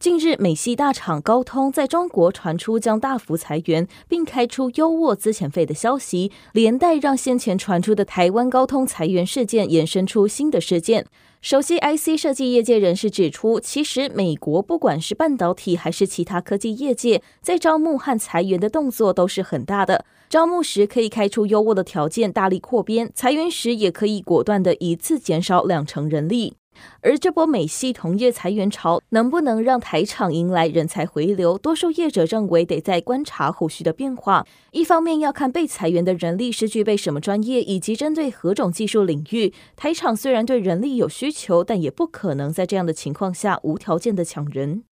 近日，美系大厂高通在中国传出将大幅裁员，并开出优渥资遣费的消息，连带让先前传出的台湾高通裁员事件衍生出新的事件。熟悉 IC 设计业界人士指出，其实美国不管是半导体还是其他科技业界，在招募和裁员的动作都是很大的。招募时可以开出优渥的条件，大力扩编；裁员时也可以果断的一次减少两成人力。而这波美系同业裁员潮能不能让台场迎来人才回流？多数业者认为得再观察后续的变化。一方面要看被裁员的人力是具备什么专业，以及针对何种技术领域。台场虽然对人力有需求，但也不可能在这样的情况下无条件的抢人。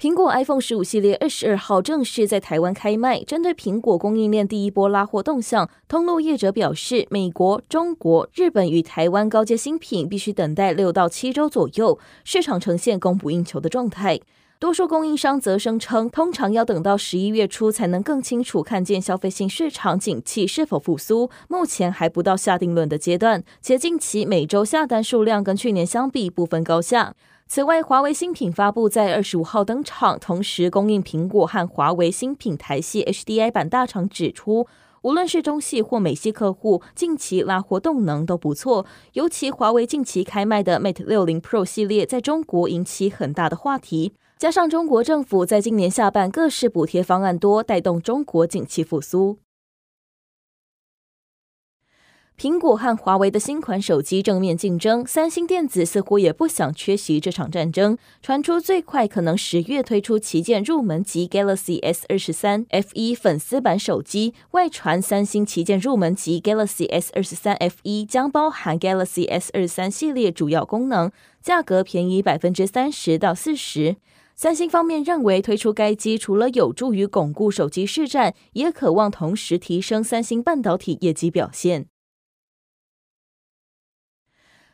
苹果 iPhone 十五系列二十二号正式在台湾开卖。针对苹果供应链第一波拉货动向，通路业者表示，美国、中国、日本与台湾高阶新品必须等待六到七周左右，市场呈现供不应求的状态。多数供应商则声称，通常要等到十一月初才能更清楚看见消费性市场景气是否复苏，目前还不到下定论的阶段。且近期每周下单数量跟去年相比不分高下。此外，华为新品发布在二十五号登场，同时供应苹果和华为新品台系 HDI 版大厂指出，无论是中系或美系客户，近期拉货动能都不错。尤其华为近期开卖的 Mate 60 Pro 系列，在中国引起很大的话题。加上中国政府在今年下半各式补贴方案多，带动中国景气复苏。苹果和华为的新款手机正面竞争，三星电子似乎也不想缺席这场战争。传出最快可能十月推出旗舰入门级 Galaxy S 二十三 FE 粉丝版手机，外传三星旗舰入门级 Galaxy S 二十三 FE 将包含 Galaxy S 二十三系列主要功能，价格便宜百分之三十到四十。三星方面认为，推出该机除了有助于巩固手机市占，也渴望同时提升三星半导体业绩表现。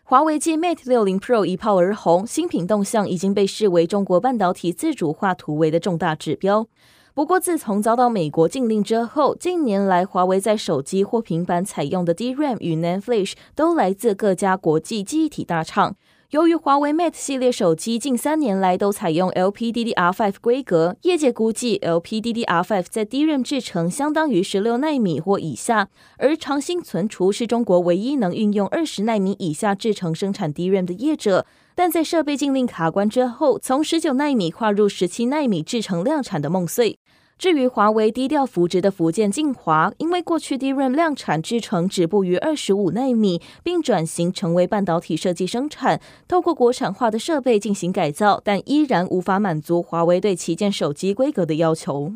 华为继 Mate 60 Pro 一炮而红，新品动向已经被视为中国半导体自主化突围的重大指标。不过，自从遭到美国禁令之后，近年来华为在手机或平板采用的 DRAM 与 NAND Flash 都来自各家国际记忆体大厂。由于华为 Mate 系列手机近三年来都采用 LPDDR5 规格，业界估计 LPDDR5 在 DRAM 制程相当于十六纳米或以下，而长兴存储是中国唯一能运用二十纳米以下制程生产 DRAM 的业者，但在设备禁令卡关之后，从十九纳米跨入十七纳米制程量产的梦碎。至于华为低调扶植的福建晋华，因为过去 DRAM 量产制程止步于二十五纳米，并转型成为半导体设计生产，透过国产化的设备进行改造，但依然无法满足华为对旗舰手机规格的要求。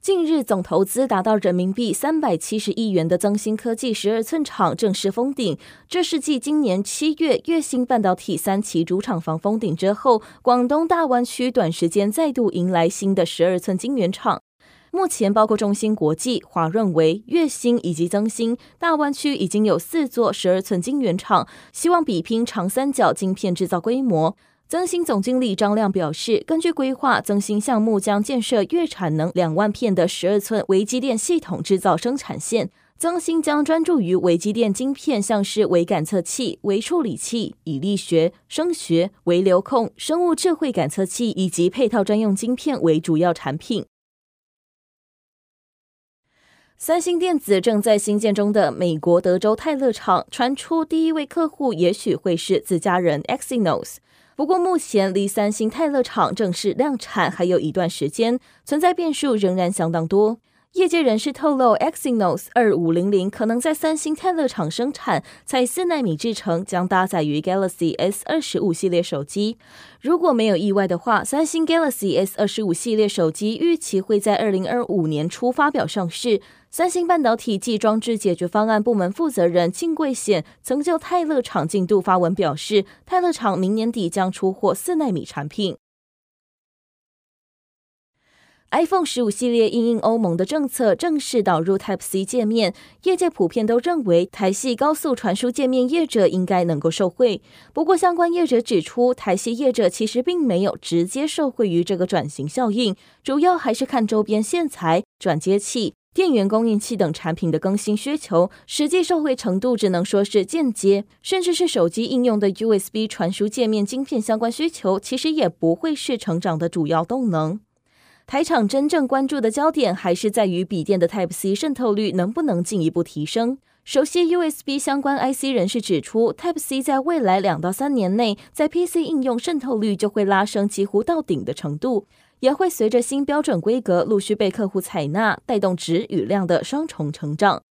近日，总投资达到人民币三百七十亿元的增芯科技十二寸厂正式封顶。这是继今年七月月芯半导体三期主厂房封顶之后，广东大湾区短时间再度迎来新的十二寸晶圆厂。目前，包括中芯国际、华润微、月芯以及增芯，大湾区已经有四座十二寸晶圆厂，希望比拼长三角晶片制造规模。增芯总经理张亮表示，根据规划，增芯项目将建设月产能两万片的十二寸微机电系统制造生产线。增芯将专注于微机电晶片，像是微感测器、微处理器、以力学、声学、微流控、生物智慧感测器以及配套专用晶片为主要产品。三星电子正在兴建中的美国德州泰勒厂传出，第一位客户也许会是自家人 Exynos。不过，目前离三星泰勒厂正式量产还有一段时间，存在变数仍然相当多。业界人士透露，Exynos 二五零零可能在三星泰勒厂生产，采四纳米制程，将搭载于 Galaxy S 二十五系列手机。如果没有意外的话，三星 Galaxy S 二十五系列手机预期会在二零二五年初发表上市。三星半导体暨装置解决方案部门负责人金贵显曾就泰勒厂进度发文表示，泰勒厂明年底将出货四纳米产品。iPhone 十五系列因应欧盟的政策正式导入 Type C 界面，业界普遍都认为台系高速传输界面业者应该能够受惠。不过，相关业者指出，台系业者其实并没有直接受惠于这个转型效应，主要还是看周边线材、转接器、电源供应器等产品的更新需求，实际受惠程度只能说是间接，甚至是手机应用的 USB 传输界面晶片相关需求，其实也不会是成长的主要动能。台厂真正关注的焦点还是在于笔电的 Type C 渗透率能不能进一步提升。熟悉 USB 相关 IC 人士指出，Type C 在未来两到三年内，在 PC 应用渗透率就会拉升几乎到顶的程度，也会随着新标准规格陆续被客户采纳，带动值与量的双重成长。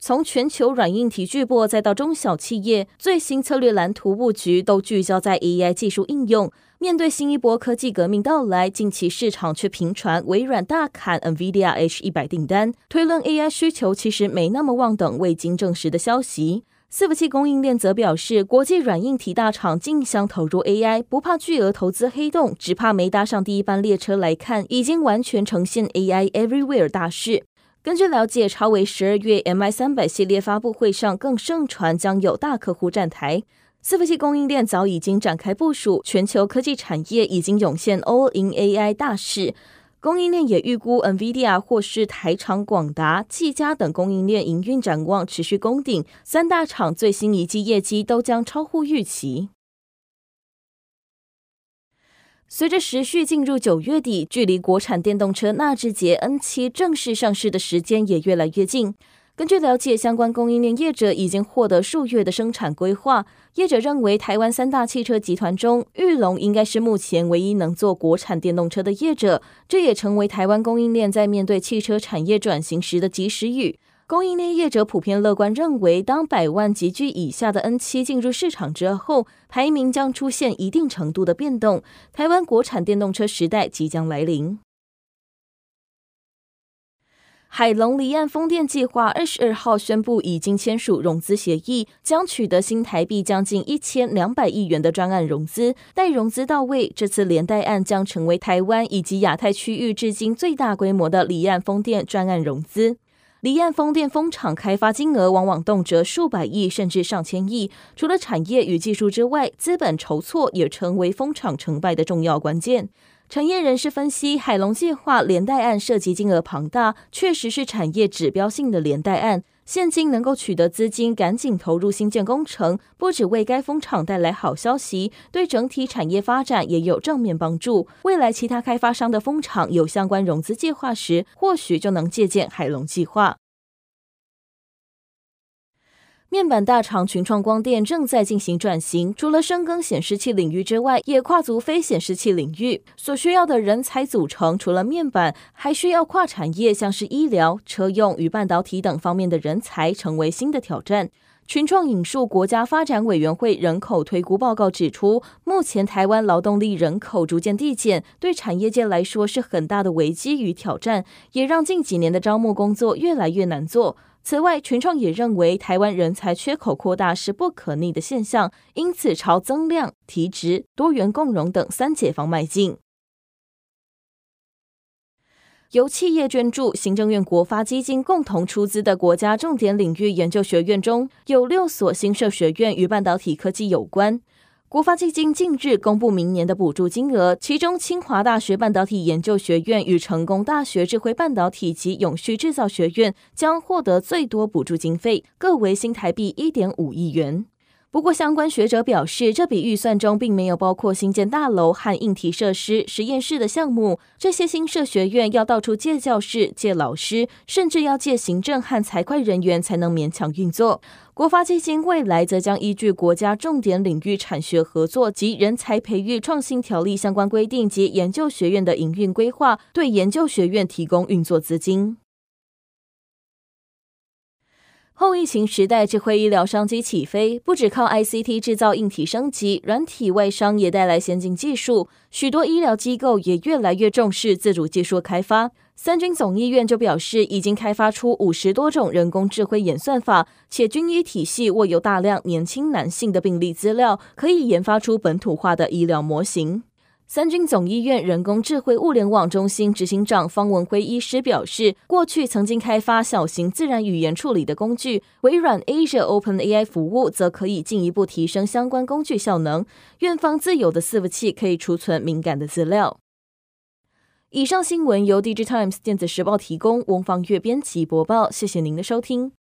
从全球软硬体巨擘再到中小企业，最新策略蓝图布局都聚焦在 AI 技术应用。面对新一波科技革命到来，近期市场却频传微软大砍 NVIDIA H 一百订单，推论 AI 需求其实没那么旺等未经证实的消息。伺服器供应链则表示，国际软硬体大厂竞相投入 AI，不怕巨额投资黑洞，只怕没搭上第一班列车来看，已经完全呈现 AI Everywhere 大势。根据了解，超微十二月 MI 三百系列发布会上更盛传将有大客户站台。伺服器供应链早已经展开部署，全球科技产业已经涌现 All in AI 大势。供应链也预估，NVIDIA 或是台厂广达、技嘉等供应链营运展望持续攻顶，三大厂最新一季业绩都将超乎预期。随着时序进入九月底，距离国产电动车纳智捷 N7 正式上市的时间也越来越近。根据了解，相关供应链业者已经获得数月的生产规划。业者认为，台湾三大汽车集团中，裕隆应该是目前唯一能做国产电动车的业者，这也成为台湾供应链在面对汽车产业转型时的及时雨。供应链业者普遍乐观认为，当百万级距以下的 N7 进入市场之后，排名将出现一定程度的变动，台湾国产电动车时代即将来临。海隆离岸风电计划二十二号宣布，已经签署融资协议，将取得新台币将近一千两百亿元的专案融资。待融资到位，这次连带案将成为台湾以及亚太区域至今最大规模的离岸风电专案融资。离岸风电风场开发金额往往动辄数百亿甚至上千亿，除了产业与技术之外，资本筹措也成为风场成败的重要关键。产业人士分析，海龙计划连带案涉及金额庞大，确实是产业指标性的连带案。现今能够取得资金，赶紧投入新建工程，不只为该风场带来好消息，对整体产业发展也有正面帮助。未来其他开发商的风场有相关融资计划时，或许就能借鉴海龙计划。面板大厂群创光电正在进行转型，除了深耕显示器领域之外，也跨足非显示器领域。所需要的人才组成，除了面板，还需要跨产业，像是医疗、车用与半导体等方面的人才，成为新的挑战。群创引述国家发展委员会人口推估报告指出，目前台湾劳动力人口逐渐递减，对产业界来说是很大的危机与挑战，也让近几年的招募工作越来越难做。此外，群创也认为台湾人才缺口扩大是不可逆的现象，因此朝增量、提质、多元共融等三解方迈进。由企业捐助、行政院国发基金共同出资的国家重点领域研究学院中，有六所新设学院与半导体科技有关。国发基金近日公布明年的补助金额，其中清华大学半导体研究学院与成功大学智慧半导体及永续制造学院将获得最多补助经费，各为新台币一点五亿元。不过，相关学者表示，这笔预算中并没有包括新建大楼和硬体设施、实验室的项目。这些新设学院要到处借教室、借老师，甚至要借行政和财会人员才能勉强运作。国发基金未来则将依据国家重点领域产学合作及人才培育创新条例相关规定及研究学院的营运规划，对研究学院提供运作资金。后疫情时代，智慧医疗商机起飞，不只靠 ICT 制造硬体升级，软体外商也带来先进技术。许多医疗机构也越来越重视自主技术开发。三军总医院就表示，已经开发出五十多种人工智慧演算法，且军医体系握有大量年轻男性的病例资料，可以研发出本土化的医疗模型。三军总医院人工智慧物联网中心执行长方文辉医师表示，过去曾经开发小型自然语言处理的工具，微软 Azure OpenAI 服务则可以进一步提升相关工具效能。院方自有的伺服器可以储存敏感的资料。以上新闻由 DigiTimes 电子时报提供，翁方月编辑播报，谢谢您的收听。